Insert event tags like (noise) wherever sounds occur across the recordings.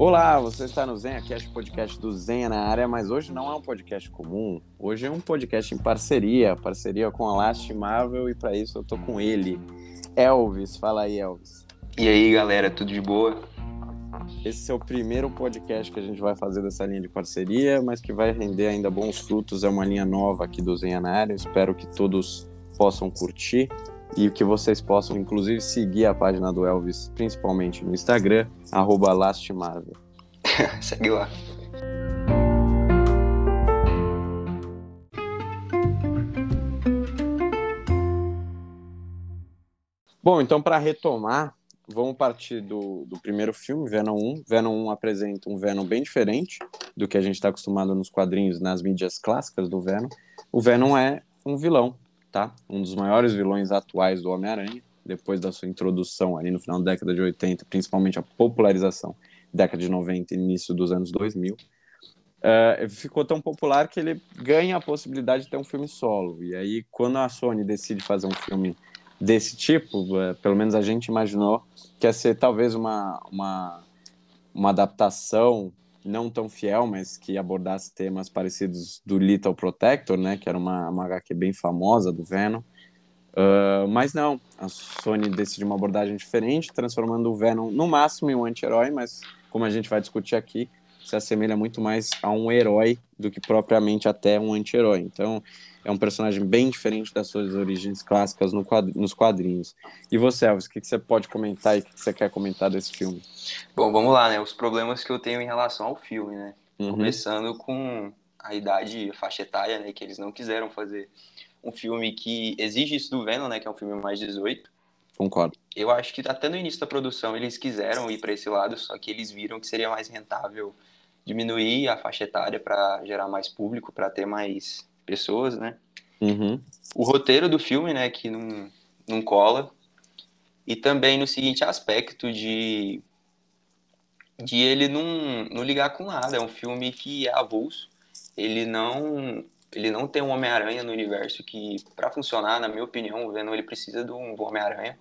Olá, você está no ZenhaCast, podcast do Zenha na área, mas hoje não é um podcast comum. Hoje é um podcast em parceria, parceria com a Lastimável e para isso eu tô com ele, Elvis. Fala aí, Elvis. E aí, galera, tudo de boa? Esse é o primeiro podcast que a gente vai fazer dessa linha de parceria, mas que vai render ainda bons frutos. É uma linha nova aqui do Zenha na área. Espero que todos possam curtir e que vocês possam, inclusive, seguir a página do Elvis, principalmente no Instagram, lastimável. (laughs) Segue lá. Bom, então para retomar, vamos partir do, do primeiro filme, Venom 1. Venom 1 apresenta um Venom bem diferente do que a gente está acostumado nos quadrinhos, nas mídias clássicas do Venom. O Venom é um vilão, tá? Um dos maiores vilões atuais do Homem-Aranha, depois da sua introdução ali no final da década de 80, principalmente a popularização década de 90 e início dos anos 2000. Uh, eh, ficou tão popular que ele ganha a possibilidade de ter um filme solo. E aí, quando a Sony decide fazer um filme desse tipo, uh, pelo menos a gente imaginou que ia ser talvez uma, uma, uma adaptação não tão fiel, mas que abordasse temas parecidos do Little Protector, né, que era uma, uma HQ bem famosa do Venom. Uh, mas não, a Sony decidiu uma abordagem diferente, transformando o Venom no máximo em um anti-herói, mas como a gente vai discutir aqui, se assemelha muito mais a um herói do que propriamente até um anti-herói. Então, é um personagem bem diferente das suas origens clássicas no quadr nos quadrinhos. E você, Elvis, o que, que você pode comentar e o que, que você quer comentar desse filme? Bom, vamos lá, né? Os problemas que eu tenho em relação ao filme, né? Uhum. Começando com a idade, a faixa etária, né? Que eles não quiseram fazer um filme que exige isso do Venom, né? Que é um filme mais 18. Concordo. Eu acho que até no início da produção eles quiseram ir para esse lado, só que eles viram que seria mais rentável diminuir a faixa etária para gerar mais público, para ter mais pessoas, né? Uhum. O roteiro do filme, né, que não, não cola. E também no seguinte aspecto de de ele não, não ligar com nada. É um filme que é avulso. Ele não ele não tem um Homem-Aranha no universo que, para funcionar, na minha opinião, o Venom ele precisa de um Homem-Aranha.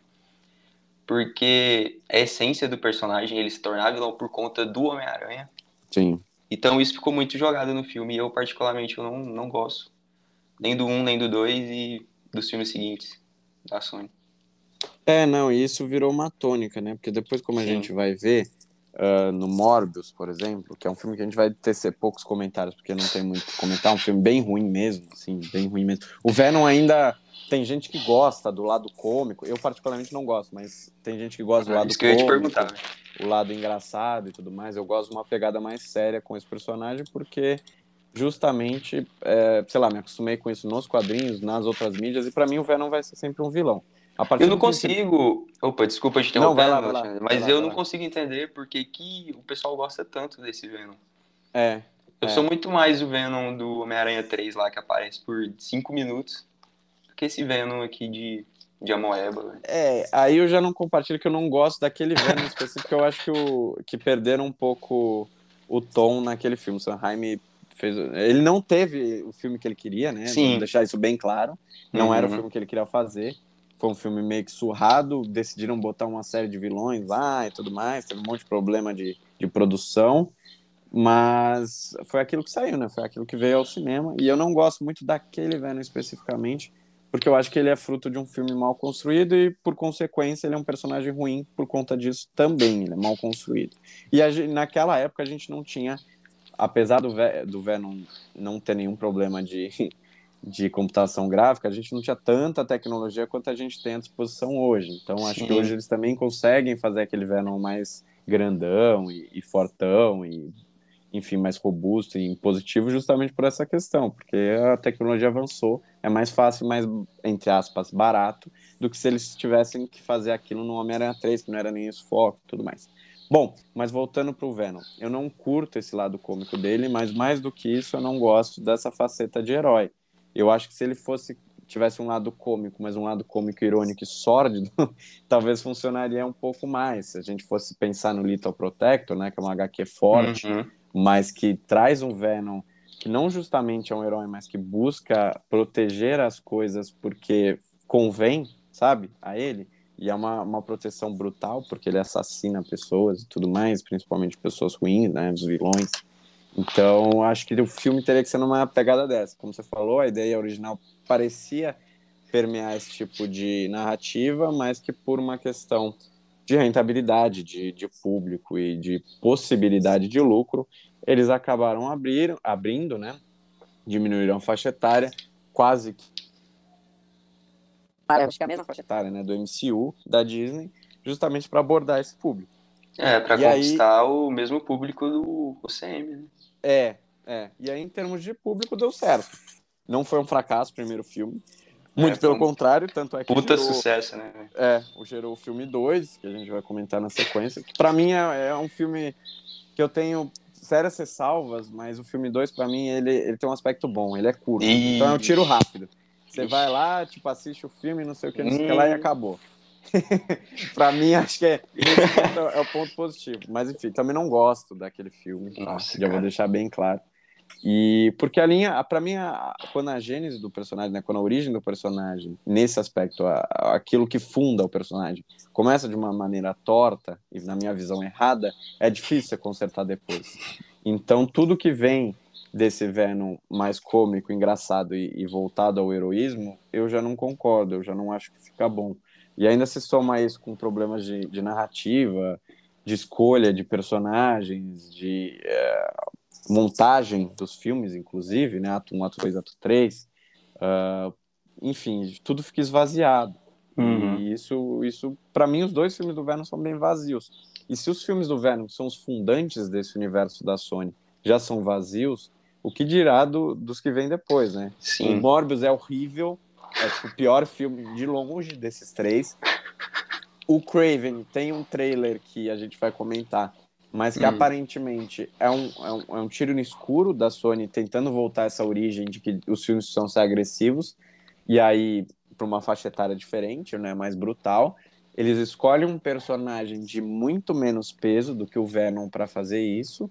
Porque a essência do personagem, ele se tornar vilão por conta do Homem-Aranha. Sim. Então isso ficou muito jogado no filme e eu, particularmente, eu não, não gosto. Nem do 1, um, nem do 2 e dos filmes seguintes da Sony. É, não, e isso virou uma tônica, né? Porque depois, como a Sim. gente vai ver, uh, no Morbius, por exemplo, que é um filme que a gente vai tecer poucos comentários, porque não tem muito o que comentar, é um filme bem ruim mesmo, assim, bem ruim mesmo. O Venom ainda tem gente que gosta do lado cômico, eu particularmente não gosto, mas tem gente que gosta do lado Isso que cômico, eu ia te perguntar. o lado engraçado e tudo mais. Eu gosto de uma pegada mais séria com esse personagem, porque justamente, é, sei lá, me acostumei com isso nos quadrinhos, nas outras mídias, e para mim o Venom vai ser sempre um vilão eu não consigo. Que... Opa, desculpa te interromper, não, lá, lá, mas lá, eu não consigo entender porque que o pessoal gosta tanto desse Venom. É. Eu é. sou muito mais o Venom do Homem-Aranha 3 lá, que aparece por 5 minutos, que esse Venom aqui de, de Amoeba. É, aí eu já não compartilho que eu não gosto daquele Venom (laughs) específico, eu acho que, o, que perderam um pouco o tom naquele filme. O Sanheim fez. Ele não teve o filme que ele queria, né? Sim. Vamos deixar isso bem claro. Não uhum. era o filme que ele queria fazer foi um filme meio que surrado, decidiram botar uma série de vilões lá e tudo mais, teve um monte de problema de, de produção, mas foi aquilo que saiu, né? Foi aquilo que veio ao cinema, e eu não gosto muito daquele Venom especificamente, porque eu acho que ele é fruto de um filme mal construído e, por consequência, ele é um personagem ruim por conta disso também, ele é mal construído. E a, naquela época a gente não tinha, apesar do, do Venom não ter nenhum problema de (laughs) de computação gráfica, a gente não tinha tanta tecnologia quanto a gente tem à disposição hoje. Então, acho Sim. que hoje eles também conseguem fazer aquele Venom mais grandão e, e, fortão e, enfim, mais robusto e positivo justamente por essa questão, porque a tecnologia avançou, é mais fácil, mais, entre aspas, barato, do que se eles tivessem que fazer aquilo no Homem-Aranha 3, que não era nem isso foco tudo mais. Bom, mas voltando para o Venom, eu não curto esse lado cômico dele, mas mais do que isso, eu não gosto dessa faceta de herói. Eu acho que se ele fosse tivesse um lado cômico, mas um lado cômico irônico e sórdido, (laughs) talvez funcionaria um pouco mais. Se a gente fosse pensar no Little Protector, né, que é uma HQ forte, uhum. mas que traz um Venom que não justamente é um herói, mas que busca proteger as coisas porque convém, sabe, a ele. e é uma, uma proteção brutal, porque ele assassina pessoas e tudo mais, principalmente pessoas ruins, né, dos vilões. Então, acho que o filme teria que ser numa pegada dessa. Como você falou, a ideia original parecia permear esse tipo de narrativa, mas que por uma questão de rentabilidade, de, de público e de possibilidade de lucro, eles acabaram abrir, abrindo, né? Diminuíram a faixa etária, quase que acho que é a mesma faixa etária, né, do MCU da Disney, justamente para abordar esse público. É, para conquistar aí, o mesmo público do UCM, né? É, é. E aí, em termos de público, deu certo. Não foi um fracasso o primeiro filme. Muito é, pelo contrário, tanto é que. Puta gerou, sucesso, né? É, gerou o filme 2, que a gente vai comentar na sequência. Que pra mim é, é, um filme que eu tenho sérias ressalvas, mas o filme 2, pra mim, ele, ele tem um aspecto bom, ele é curto. Então é um tiro rápido. Você vai lá, tipo, assiste o filme, não sei o que, não sei o que lá e hum. acabou. (laughs) pra mim, acho que é, é o ponto positivo. Mas enfim, também não gosto daquele filme. Tá? Nossa, Já vou deixar bem claro. E porque a linha, para mim, a, quando a gênese do personagem, né, quando a origem do personagem, nesse aspecto, a, aquilo que funda o personagem, começa de uma maneira torta e na minha visão errada, é difícil consertar depois. Então, tudo que vem desse Venom mais cômico, engraçado e, e, voltado ao heroísmo, eu já não concordo, eu já não acho que fica bom. E ainda se soma isso com problemas de, de narrativa, de escolha de personagens, de é, montagem dos filmes, inclusive, né? Ato 1, Ato 2, Ato 3. Uh, ah, enfim, tudo fica esvaziado. Uhum. E isso, isso para mim, os dois filmes do Venom são bem vazios. E se os filmes do Venom, que são os fundantes desse universo da Sony, já são vazios, o que dirá do, dos que vêm depois, né? Sim. O Morbius é horrível, é tipo, o pior filme de longe desses três. O Craven tem um trailer que a gente vai comentar, mas que hum. aparentemente é um, é, um, é um tiro no escuro da Sony tentando voltar essa origem de que os filmes precisam ser agressivos, e aí para uma faixa etária diferente, né, mais brutal. Eles escolhem um personagem de muito menos peso do que o Venom para fazer isso.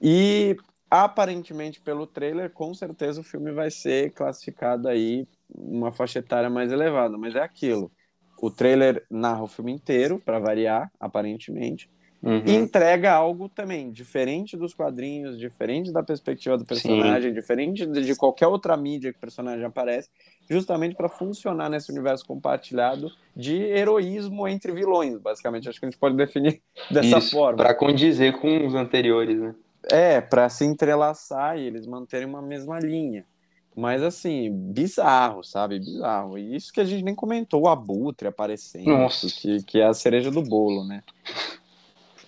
E aparentemente pelo trailer, com certeza o filme vai ser classificado aí uma faixa etária mais elevada, mas é aquilo. O trailer narra o filme inteiro, para variar, aparentemente, uhum. e entrega algo também diferente dos quadrinhos, diferente da perspectiva do personagem, Sim. diferente de qualquer outra mídia que o personagem aparece, justamente para funcionar nesse universo compartilhado de heroísmo entre vilões, basicamente. Acho que a gente pode definir (laughs) dessa Isso, forma. Para condizer com os anteriores, né? É, para se entrelaçar e eles manterem uma mesma linha. Mas assim, bizarro, sabe? Bizarro. E isso que a gente nem comentou, o abutre aparecendo, Nossa. Que, que é a cereja do bolo, né?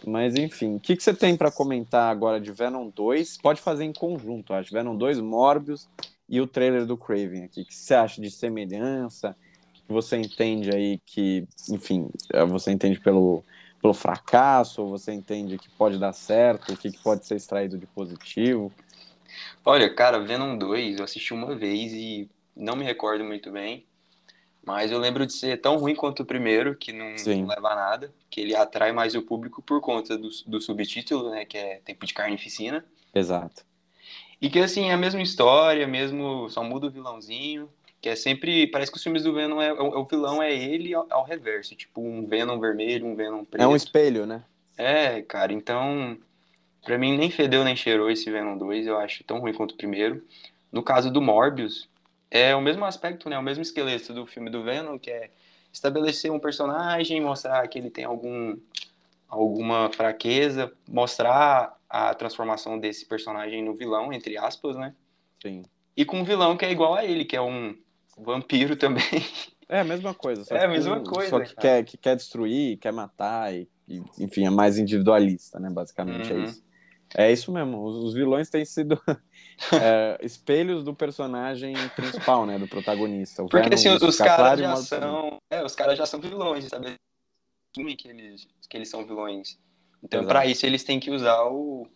Mas enfim, o que, que você tem para comentar agora de Venom 2? Pode fazer em conjunto, acho. Venom 2, Morbius e o trailer do Craven aqui. O que você acha de semelhança? Que você entende aí que, enfim, você entende pelo, pelo fracasso? Você entende que pode dar certo? O que, que pode ser extraído de positivo? Olha, cara, Venom 2 eu assisti uma vez e não me recordo muito bem. Mas eu lembro de ser tão ruim quanto o primeiro, que não, não leva a nada, que ele atrai mais o público por conta do, do subtítulo, né, que é Tempo de Carnificina. Exato. E que, assim, é a mesma história, mesmo, só muda o vilãozinho, que é sempre, parece que os filmes do Venom, é, o, o vilão é ele ao, ao, reverso, tipo um Venom vermelho, um Venom preto. É um espelho, né? É, cara, então, pra mim nem fedeu nem cheirou esse Venom 2, eu acho tão ruim quanto o primeiro. No caso do Morbius, é o mesmo aspecto, né, o mesmo esqueleto do filme do Venom, que é estabelecer um personagem, mostrar que ele tem algum alguma fraqueza, mostrar a transformação desse personagem no vilão, entre aspas, né? Sim. E com um vilão que é igual a ele, que é um vampiro também. É a mesma coisa. é a mesma coisa. Só que quer, que quer destruir, quer matar, e, e, enfim, é mais individualista, né? Basicamente é uhum. é isso. É isso mesmo. Os, os vilões têm sido (laughs) é, espelhos do personagem principal, né? Do protagonista. O Porque assim, os caras já são. É, os caras já são vilões, sabe? Que eles, que eles são vilões. Então, para isso, eles têm que usar o.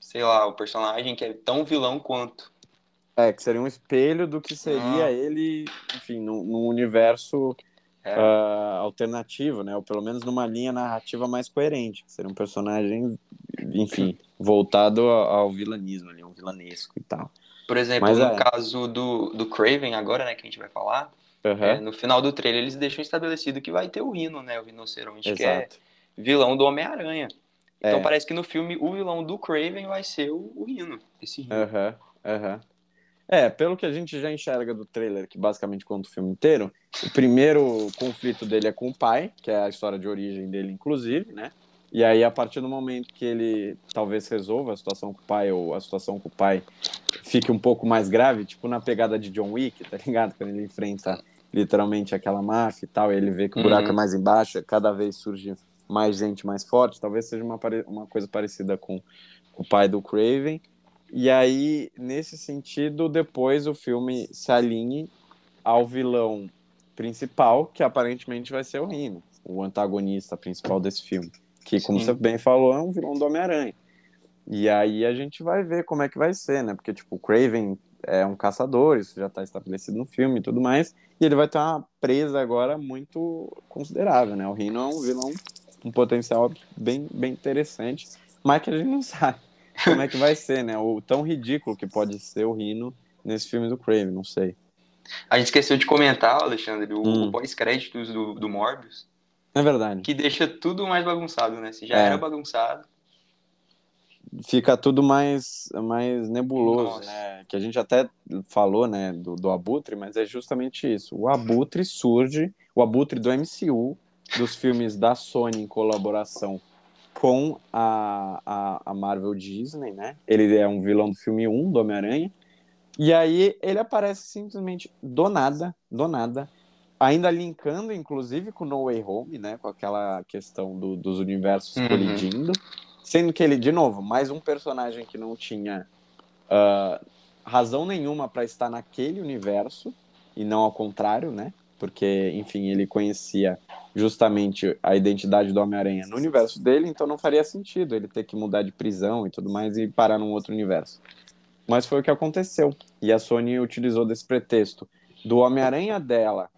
Sei lá, o personagem que é tão vilão quanto. É, que seria um espelho do que seria ah. ele, enfim, num, num universo é. uh, alternativo, né? Ou pelo menos numa linha narrativa mais coerente. Seria um personagem, enfim, voltado ao, vilanismo ali, um vilanesco e tal. Por exemplo, Mas, no é... caso do, do Craven agora, né, que a gente vai falar, Uhum. É, no final do trailer eles deixam estabelecido que vai ter o Rino, né? O rinoceronte, Exato. que é vilão do Homem-Aranha. Então é. parece que no filme o vilão do Craven vai ser o, o Rino, esse Rino. Aham, uhum, aham. Uhum. É, pelo que a gente já enxerga do trailer, que basicamente conta o filme inteiro, o primeiro conflito dele é com o pai, que é a história de origem dele, inclusive, né? E aí, a partir do momento que ele talvez resolva a situação com o pai, ou a situação com o pai fique um pouco mais grave, tipo na pegada de John Wick, tá ligado? Quando ele enfrenta literalmente aquela máfia e tal, e ele vê que o buraco é uhum. é mais embaixo, cada vez surge mais gente mais forte, talvez seja uma, uma coisa parecida com, com o pai do Craven. E aí, nesse sentido, depois o filme se alinhe ao vilão principal, que aparentemente vai ser o Rino, o antagonista principal desse filme. Que, como Sim. você bem falou, é um vilão do Homem-Aranha. E aí a gente vai ver como é que vai ser, né? Porque, tipo, o Craven é um caçador, isso já está estabelecido no filme e tudo mais. E ele vai ter uma presa agora muito considerável, né? O Rino é um vilão com um potencial bem, bem interessante, mas que a gente não sabe (laughs) como é que vai ser, né? O tão ridículo que pode ser o Rino nesse filme do Craven, não sei. A gente esqueceu de comentar, Alexandre, o, hum. pós-créditos do, do Morbius. É verdade. Que deixa tudo mais bagunçado, né? Se já é. era bagunçado. Fica tudo mais, mais nebuloso, Nossa. né? Que a gente até falou, né, do, do Abutre, mas é justamente isso. O Abutre surge, o Abutre do MCU, dos filmes da Sony em colaboração com a, a, a, Marvel Disney, né? Ele é um vilão do filme 1 do Homem-Aranha. E aí ele aparece simplesmente do nada, do nada, ainda linkando, inclusive, com No Way Home, né? Com aquela questão do, dos universos uhum. colidindo. Sendo que ele, de novo, mais um personagem que não tinha uh, razão nenhuma para estar naquele universo, e não ao contrário, né? Porque, enfim, ele conhecia justamente a identidade do Homem-Aranha no universo dele, então não faria sentido ele ter que mudar de prisão e tudo mais e parar num outro universo. Mas foi o que aconteceu. E a Sony utilizou desse pretexto do Homem-Aranha dela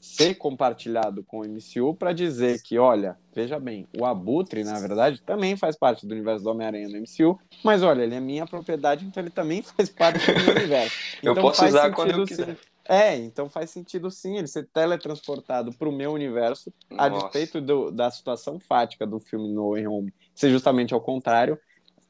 ser compartilhado com o MCU para dizer que, olha, veja bem, o Abutre, na verdade, também faz parte do universo do Homem-Aranha no MCU, mas olha, ele é minha propriedade, então ele também (laughs) faz parte do meu universo. Então, eu posso usar quando eu quiser. Sim. É, então faz sentido sim ele ser teletransportado para o meu universo, Nossa. a despeito do, da situação fática do filme No Way Home ser justamente ao contrário.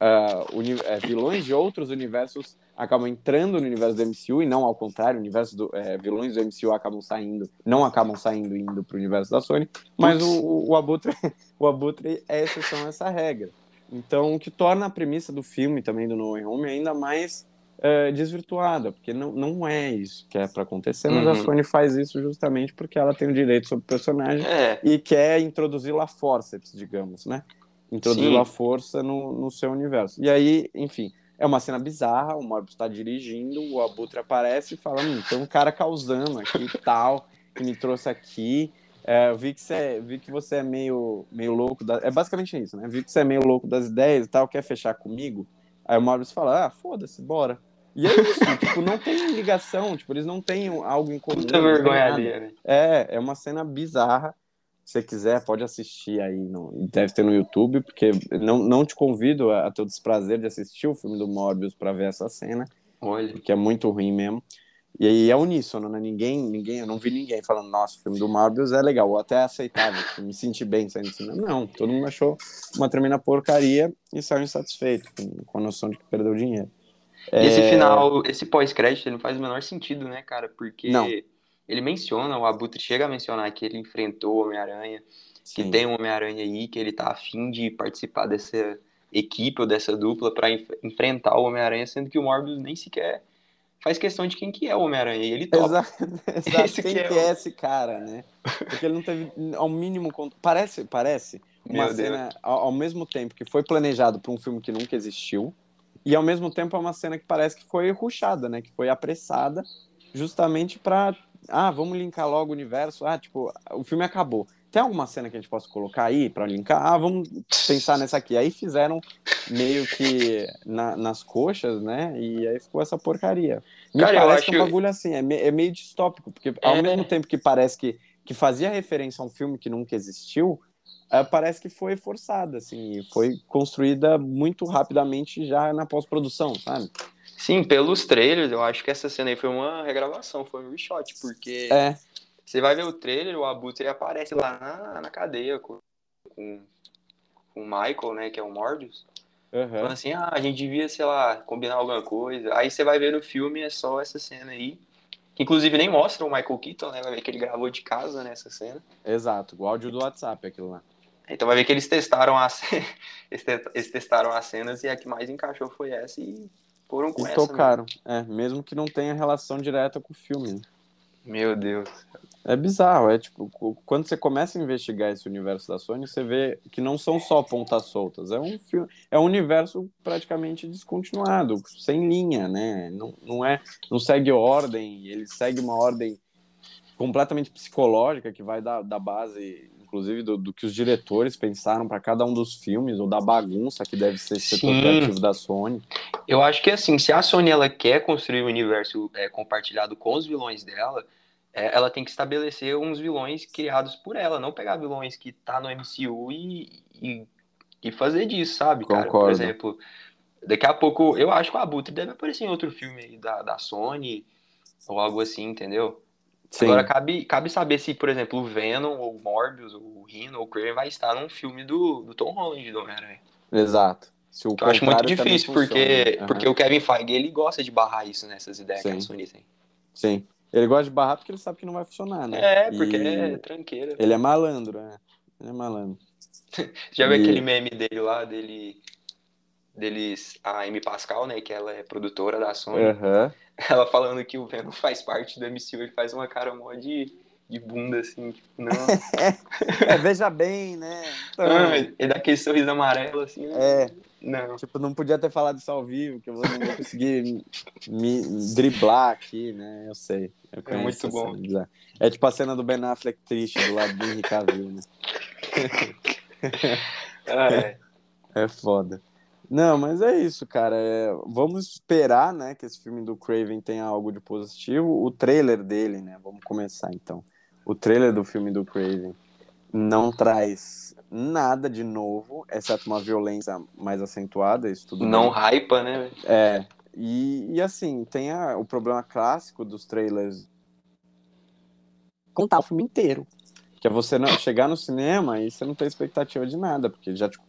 Uh, vilões de outros universos acabam entrando no universo do MCU e não ao contrário, universo do, é, vilões do MCU acabam saindo, não acabam saindo indo para o universo da Sony, mas o, o, o, Abutre, (laughs) o Abutre é exceção a essa regra. Então, o que torna a premissa do filme também do No Way Home ainda mais é, desvirtuada, porque não, não é isso que é para acontecer, mas uhum. a Sony faz isso justamente porque ela tem o direito sobre o personagem é. e quer introduzir a força, digamos, né? Introduzir a força no, no seu universo. E aí, enfim, é uma cena bizarra, o Morbius está dirigindo, o Abutre aparece e fala, hum, tem um cara causando aqui e tal, que me trouxe aqui, é, vi, que você, vi que você é meio, meio louco, da... é basicamente isso, né? Vi que você é meio louco das ideias e tal, quer fechar comigo? Aí o Morbius fala, ah, foda-se, bora. E é isso, (laughs) tipo, não tem ligação, tipo, eles não têm algo em comum. Muita vergonha ali, né? É, é uma cena bizarra. Se você quiser, pode assistir aí, no, deve ter no YouTube, porque não, não te convido a, a ter o desprazer de assistir o filme do Morbius para ver essa cena, Olha. porque é muito ruim mesmo. E aí é uníssono, né? Ninguém, ninguém, eu não vi ninguém falando, nossa, o filme do Morbius é legal, ou até é aceitável, tipo, me senti bem saindo do cinema. Não, todo mundo achou uma tremenda porcaria e saiu insatisfeito, com, a noção de que perdeu dinheiro. E esse é. final, esse pós-crédito, não faz o menor sentido, né, cara? Porque não. Ele menciona, o Abutre chega a mencionar que ele enfrentou o Homem-Aranha, que tem um Homem-Aranha aí, que ele tá afim de participar dessa equipe ou dessa dupla para enf enfrentar o Homem-Aranha, sendo que o Morbius nem sequer faz questão de quem que é o Homem-Aranha, e ele topa. Exato, (laughs) exato. Esse quem que é, que é esse cara, né? Porque ele não teve, ao mínimo, parece, parece uma Meu cena, ao, ao mesmo tempo que foi planejado para um filme que nunca existiu, e ao mesmo tempo é uma cena que parece que foi ruxada, né? Que foi apressada justamente para ah, vamos linkar logo o universo. Ah, tipo, o filme acabou. Tem alguma cena que a gente possa colocar aí para linkar? Ah, vamos pensar nessa aqui. Aí fizeram meio que na, nas coxas, né? E aí ficou essa porcaria. Me Cara, parece que é um bagulho assim, é, me, é meio distópico, porque ao é... mesmo tempo que parece que, que fazia referência a um filme que nunca existiu, uh, parece que foi forçada, assim, foi construída muito rapidamente já na pós-produção, sabe? Sim, pelos trailers, eu acho que essa cena aí foi uma regravação, foi um reshot, porque É, você vai ver o trailer, o Abutre aparece lá na, na cadeia com, com, o Michael, né, que é o Morbius, aham. falando assim, ah, a gente devia, sei lá, combinar alguma coisa. Aí você vai ver no filme, é só essa cena aí, inclusive nem mostra o Michael Keaton, né, vai ver que ele gravou de casa nessa cena. exato. O áudio do WhatsApp, aquilo lá. Então vai ver que eles testaram as, (laughs) eles testaram as cenas e a que mais encaixou foi essa e foram com E essa. né? tocaram. É, mesmo que não tenha relação direta com o filme. né? Meu Deus. É bizarro, é tipo, quando você começa a investigar esse universo da Sony, você vê que não são só pontas soltas, é um filme, é um universo praticamente descontinuado, sem linha, né? Não, não é, não segue ordem, ele segue uma ordem completamente psicológica que vai da, da base, inclusive do, do que os diretores pensaram para cada um dos filmes ou da bagunça que deve ser esse setor criativo da Sony. Eu acho que assim, se a Sony ela quer construir um universo é, compartilhado com os vilões dela, é, ela tem que estabelecer uns vilões criados por ela, não pegar vilões que tá no MCU e, e, e fazer disso, sabe, cara? Por Concordo. exemplo, daqui a pouco, eu acho que o Abutre deve aparecer em outro filme aí da, da Sony ou algo assim, entendeu? Sim, Agora, cabe, cabe saber se, por exemplo, o Venom, ou o Morbius, ou o Rhino, ou o Kraven vai estar num filme do, do Tom Holland, do Homem-Aranha. exato. Se o Eu acho muito difícil, porque. Aham. porque o Kevin Feige, ele gosta de barrar isso nessas ideias que Sim. a Sony tem. Sim. Ele gosta de barrar porque ele sabe que não vai funcionar, né? É, porque E é tranqueira. Ele é malandro, né? Ele é malandro. (laughs) Já viu E- aquele meme dele lá, dele, deles, a Amy Pascal, né, que ela é produtora da Sony, Aham. (laughs) ela falando que o Venom faz parte do MCU, ele faz uma cara mó de, de bunda, assim, tipo, não. (laughs) É, veja bem, né? Então, (laughs) Ah, ele dá aquele sorriso amarelo, assim, né? é, Não. tipo, não podia ter falado isso ao vivo, que eu vou- não vou conseguir me driblar aqui, né? Eu sei. Eu conheço muito bom. cena. É tipo a cena do Ben Affleck triste do lado do Cavill, né? Ah, é. É foda. Não, mas é isso, cara. É, vamos esperar, né, que esse filme do Craven tenha algo de positivo. O trailer dele, né? Vamos começar então. O trailer do filme do Craven não traz nada de novo, exceto uma violência mais acentuada, isso tudo Não bem. hypa, né? É. E, e assim, tem a- o problema clássico dos trailers contar o filme inteiro. Que é você não, chegar no cinema e você não ter expectativa de nada, porque já te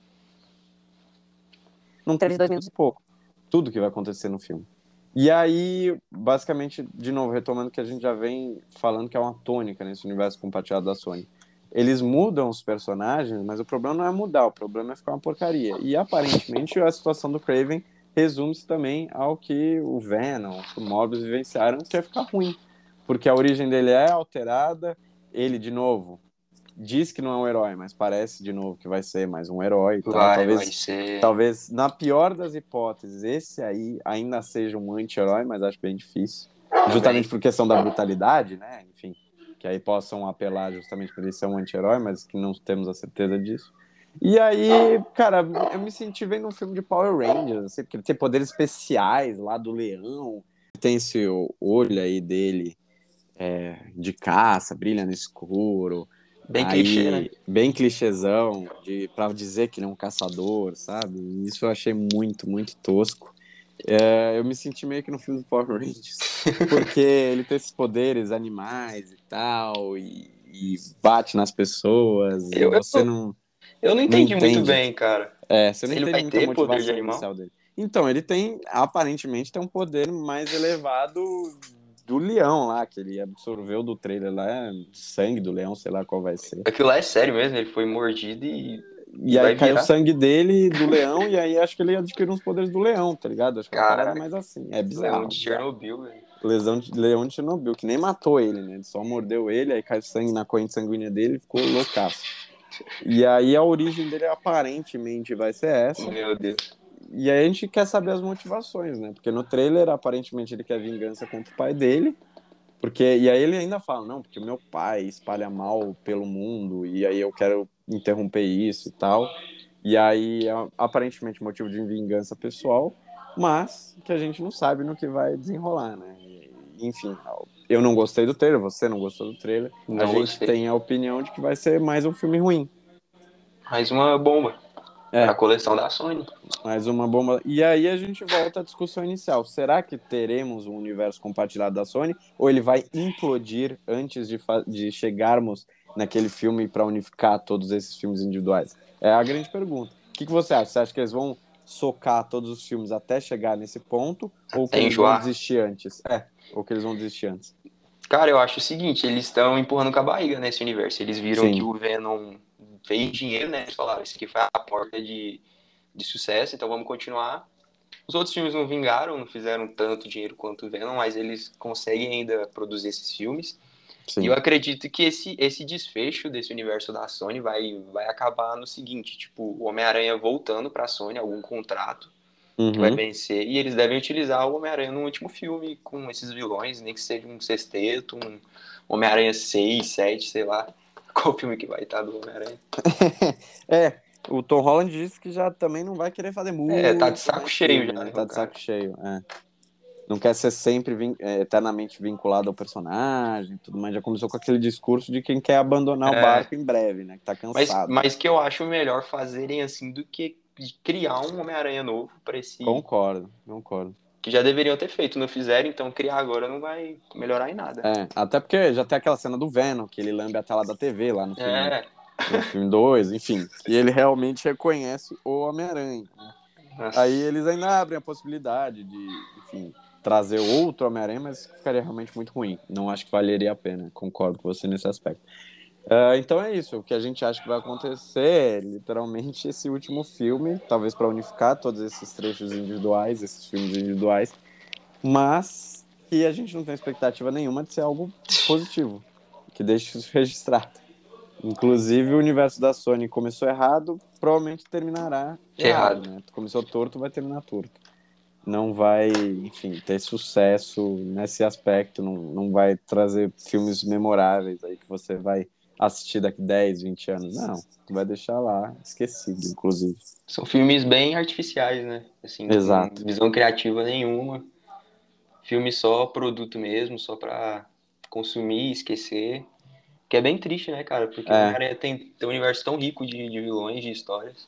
num trailer de dois minutos e pouco. Tudo que vai acontecer no filme. E aí, basicamente, de novo, retomando o que a gente já vem falando que é uma tônica nesse universo compartilhado da Sony. Eles mudam os personagens, mas o problema não é mudar, o problema é ficar uma porcaria. E aparentemente a situação do Craven resume-se também ao que o Venom, o Morbius vivenciaram, que é ficar ruim. Porque a origem dele é alterada, ele, de novo, diz que não é um herói, mas parece, de novo, que vai ser mais um herói. Vai, talvez, vai ser. talvez, na pior das hipóteses, esse aí ainda seja um anti-herói, mas acho bem difícil. Justamente por questão da brutalidade, né? Enfim, que aí possam apelar justamente por ele ser um anti-herói, mas que não temos a certeza disso. E aí, cara, eu me senti vendo um filme de Power Rangers, assim, porque ele tem poderes especiais lá do leão, tem esse olho aí dele é, de caça, brilha no escuro. Bem Aí, clichê, né? Bem clichêzão, de, pra dizer que ele é um caçador, sabe? Isso eu achei muito, muito tosco. É, eu me senti meio que no filme do Power Rangers, porque ele tem esses poderes animais e tal, e, e bate nas pessoas, Eu- eu- você não... Eu não entendi muito entende. bem, cara. É, você não Ele entende vai ter poder de animal? dele. Então, ele tem, aparentemente, tem um poder mais elevado do leão lá, que ele absorveu do trailer lá, sangue do leão, sei lá qual vai ser. Aquilo lá é sério mesmo, ele foi mordido e. E aí caiu o sangue dele do leão, e aí acho que ele adquiriu uns poderes do leão, tá ligado? Acho que é Caraca. parada mais assim. É bizarro. Leão de Chernobyl, velho. Lesão de, leão de Chernobyl, que nem matou ele, né? Ele só mordeu ele, aí caiu sangue na corrente sanguínea dele e ficou loucaço. E aí a origem dele aparentemente vai ser essa. Meu Deus. E aí a gente quer saber as motivações, né? Porque no trailer, aparentemente, ele quer vingança contra o pai dele. Porque, e aí ele ainda fala, não, porque o meu pai espalha mal pelo mundo, e aí eu quero interromper isso e tal. E aí, é, aparentemente, motivo de vingança pessoal, mas que a gente não sabe no que vai desenrolar, né? Enfim, eu não gostei do trailer, você não gostou do trailer. a Não gente gostei. tem a opinião de que vai ser mais um filme ruim. Mais uma bomba. É. A coleção da Sony. Mais uma bomba. E aí a gente volta à discussão inicial. Será que teremos um universo compartilhado da Sony? Ou ele vai implodir antes de, de chegarmos naquele filme para unificar todos esses filmes individuais? É a grande pergunta. O que, que você acha? Você acha que eles vão socar todos os filmes até chegar nesse ponto? Ou que eles vão desistir antes? É, ou que eles vão desistir antes? Cara, eu acho o seguinte, eles estão empurrando com a barriga nesse universo. Eles viram Sim. que o Venom fez dinheiro, né? Eles falaram, isso aqui foi a porta de, de sucesso, então vamos continuar. Os outros filmes não vingaram, não fizeram tanto dinheiro quanto o Venom, mas eles conseguem ainda produzir esses filmes. Sim. E eu acredito que esse, esse desfecho desse universo da Sony vai, vai acabar no seguinte, tipo, o Homem-Aranha voltando pra Sony, algum contrato uhum. que vai vencer, e eles devem utilizar o Homem-Aranha no último filme com esses vilões, nem que seja um sexteto, um Homem-Aranha 6, 7, sei lá. Qual filme que vai estar do Homem-Aranha? (laughs) é, o Tom Holland disse que já também não vai querer fazer muito. É, tá de saco cheio já. Né, tá de saco cheio, é. Não quer ser sempre vin é, eternamente vinculado ao personagem tudo mais. Já começou com aquele discurso de quem quer abandonar é. o barco em breve, né? Que tá cansado. Mas, mas que eu acho melhor fazerem assim do que criar um Homem-Aranha novo pra esse. Concordo, concordo que já deveriam ter feito, não fizeram, então criar agora não vai melhorar em nada. É, até porque já tem aquela cena do Venom, que ele lambe a tela da TV lá no filme. É. No filme 2, enfim. E ele realmente reconhece o Homem-Aranha. Né? Aí eles ainda abrem a possibilidade de, enfim, trazer outro Homem-Aranha, mas ficaria realmente muito ruim. Não acho que valeria a pena. Concordo com você nesse aspecto. Uh, então é isso. O que a gente acha que vai acontecer, literalmente, esse último filme, talvez para unificar todos esses trechos individuais, esses filmes individuais, mas que a gente não tem expectativa nenhuma de ser algo positivo, que deixe isso (laughs) registrado. Inclusive, o universo da Sony começou errado, provavelmente terminará errado. errado né? Começou torto, vai terminar torto. Não vai, enfim, ter sucesso nesse aspecto, não, não vai trazer filmes memoráveis aí que você vai assistir daqui 10, 20 anos. Não, tu vai deixar lá, esquecido, inclusive. São filmes bem artificiais, né? Assim, Exato. visão criativa nenhuma. Filme só produto mesmo, só pra consumir, esquecer. Que é bem triste, né, cara? Porque é. o cara tem, tem um universo tão rico de, de vilões, de histórias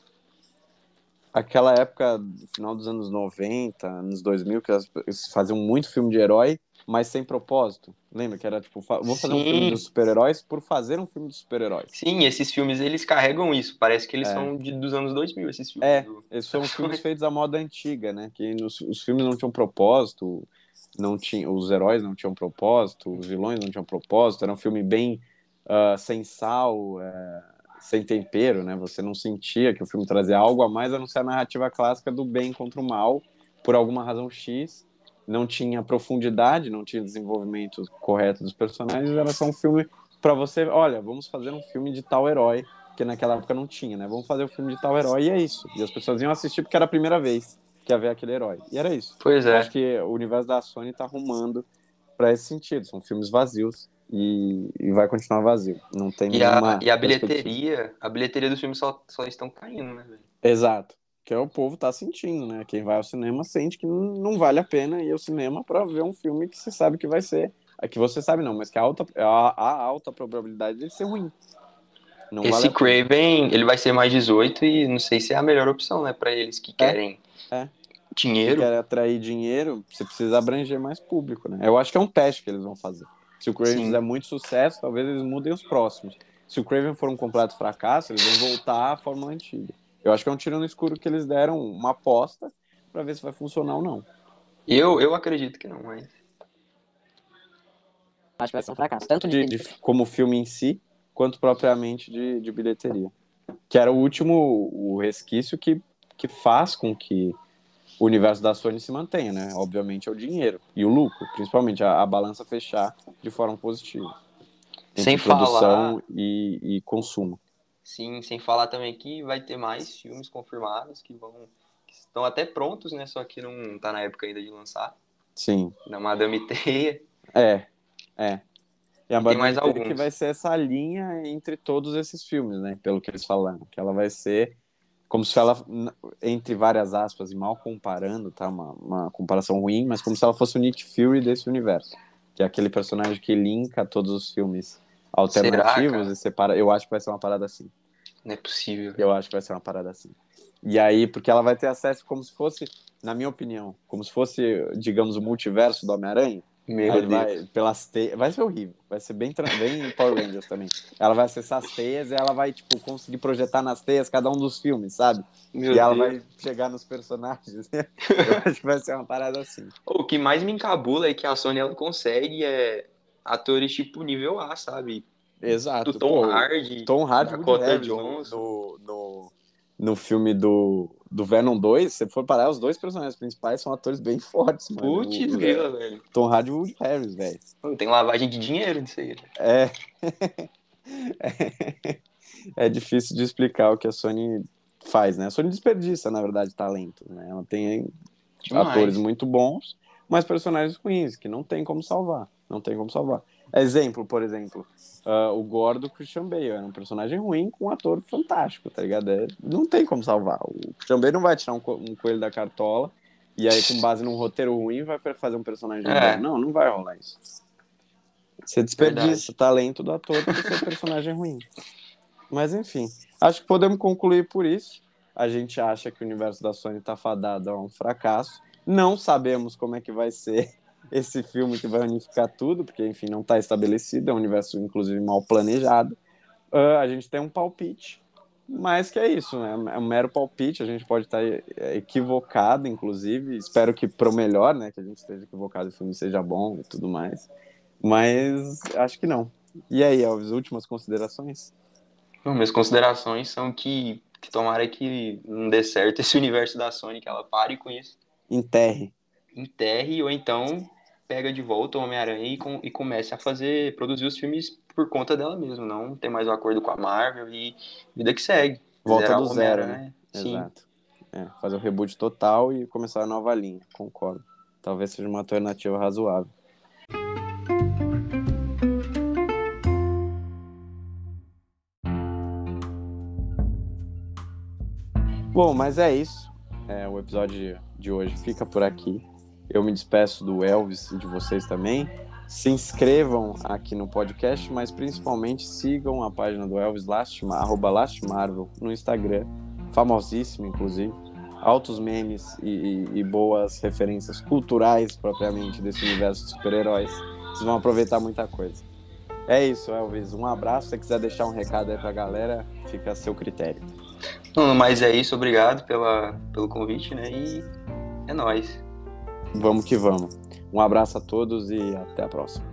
aquela época, final dos anos 90, anos 2000, que eles faziam muito filme de herói, mas sem propósito. Lembra que era tipo, vou fazer Sim. um filme dos super-heróis por fazer um filme dos super-heróis. Sim, esses filmes eles carregam isso. Parece que eles é. são de, dos anos 2000, esses filmes. É, do... esses são (laughs) filmes feitos à moda antiga, né? Que nos, os filmes não tinham propósito, não tinha, os heróis não tinham propósito, os vilões não tinham propósito. Era um filme bem uh, sem sal, uh, sem tempero, né? Você não sentia que o filme trazia algo a mais a não ser a narrativa clássica do bem contra o mal, por alguma razão X não tinha profundidade, não tinha desenvolvimento correto dos personagens, era só um filme para você, olha, vamos fazer um filme de tal herói, que naquela época não tinha, né? Vamos fazer um filme de tal herói e é isso. E as pessoas iam assistir porque era a primeira vez que ia ver aquele herói. E era isso. Pois é. Eu acho que o universo da Sony tá arrumando para esse sentido. São filmes vazios e, e, vai continuar vazio. Não tem e nenhuma. A, e a bilheteria, a bilheteria dos filmes só, só estão caindo, né, velho? Exato que é o povo tá sentindo, né? Quem vai ao cinema sente que não vale a pena ir ao cinema para ver um filme que você sabe que vai ser, é que você sabe não, mas que a alta a alta probabilidade de ser ruim. Não Esse vale Craven, ele vai ser mais 18 e não sei se é a melhor opção, né, para eles que é, querem é. dinheiro. Que querem atrair dinheiro, você precisa abranger mais público, né? Eu acho que é um teste que eles vão fazer. Se o Craven Sim. fizer muito sucesso, talvez eles mudem os próximos. Se o Craven for um completo fracasso, eles vão voltar à fórmula antiga. Eu acho que é um tiro no escuro que eles deram uma aposta para ver se vai funcionar ou não. Eu, eu acredito que não, mas. Acho que vai ser um fracasso. Tanto de, de como filme em si, quanto propriamente de, de bilheteria. Que era o último o resquício que, que faz com que o universo da Sony se mantenha, né? Obviamente é o dinheiro e o lucro, principalmente a, a balança fechar de forma positiva. Sem produção falar... e, e consumo. Sim, sem falar também que vai ter mais filmes confirmados que vão. que estão até prontos, né? Só que não tá na época ainda de lançar. Sim. Da Madame Teia. É, é. E a Madame mais Teia alguns. que vai ser essa linha entre todos esses filmes, né? Pelo que eles falaram. Que ela vai ser como se ela, entre várias aspas, e mal comparando, tá? Uma, uma comparação ruim, mas como se ela fosse o Nick Fury desse universo. Que é aquele personagem que linka todos os filmes alternativos Será, e separa. Eu acho que vai ser uma parada assim. Não é possível. Eu acho que vai ser uma parada assim. E aí, porque ela vai ter acesso como se fosse, na minha opinião, como se fosse, digamos, o multiverso do Homem-Aranha. Meu Deus. vai pelas teias. Vai ser horrível. Vai ser bem, bem Power Rangers também. Ela vai acessar as teias e ela vai, tipo, conseguir projetar nas teias cada um dos filmes, sabe? Meu e ela Deus. vai chegar nos personagens. (laughs) Eu acho que vai ser uma parada assim. O que mais me encabula é que a Sony ela consegue é, atores tipo nível A, sabe? Exato. Do Tom Pô, Hardy. Tom Hardy Dakota no, Johnson. no, no, filme do, do Venom 2, se for parar, os dois personagens principais são atores bem (laughs) fortes, mano. Putz, grila, velho. Tom Hardy e Woody Harris, velho. Tem lavagem de dinheiro nisso aí. né? É. (laughs) é difícil de explicar o que a Sony faz, né? A Sony desperdiça, na verdade, talento, né? Ela tem Demais. atores muito bons, mas personagens ruins, que não tem como salvar. Não tem como salvar. Exemplo, por exemplo, ah, o Gordo Christian Bale era um personagem ruim com um ator fantástico, tá ligado? É, não tem como salvar. O Christian Bale não vai tirar um, co- um coelho da cartola e aí, com base num roteiro ruim, vai fazer um personagem É. bom. Não, não vai rolar isso. Você desperdiça Verdade. o talento do ator por ser personagem ruim. Mas enfim, acho que podemos concluir por isso. A gente acha que o universo da Sony tá fadado a um fracasso. Não sabemos como é que vai ser (laughs) esse filme que vai unificar tudo, porque, enfim, não está estabelecido. É um universo, inclusive, mal planejado. Ah, a gente tem um palpite, mas que é isso, né? É um mero palpite. A gente pode estar é, equivocado, inclusive. Espero que pro melhor, né? Que a gente esteja equivocado e o filme seja bom e tudo mais. Mas acho que não. E aí, Elvis, últimas considerações? Bom, minhas considerações são que, que tomara que não dê certo esse universo da Sony, que ela pare com isso, Enterre. enterre ou então pega de volta o Homem-Aranha e, com- e comece a fazer, produzir os filmes por conta dela mesmo, não ter mais um acordo com a Marvel e vida que segue. Volta Zerar do zero, Homem-Aranha, Sim. Exato. É, fazer o reboot total e começar a nova linha, concordo. Talvez seja uma alternativa razoável. Bom, mas é isso. É, o episódio de hoje fica por aqui. Eu me despeço do Elvis e de vocês também. Se inscrevam aqui no podcast, mas principalmente sigam a página do Elvis Lastma, arroba Lastmarvel, no Instagram, famosíssimo, inclusive. Altos memes e, e- e boas referências culturais, propriamente, desse universo de super-heróis. Vocês vão aproveitar muita coisa. É isso, Elvis. Um abraço. Se você quiser deixar um recado aí pra galera, fica a seu critério. Não, mas é isso, obrigado pela, pelo convite, né? E é nóis. Vamos que vamos. Um abraço a todos e até a próxima.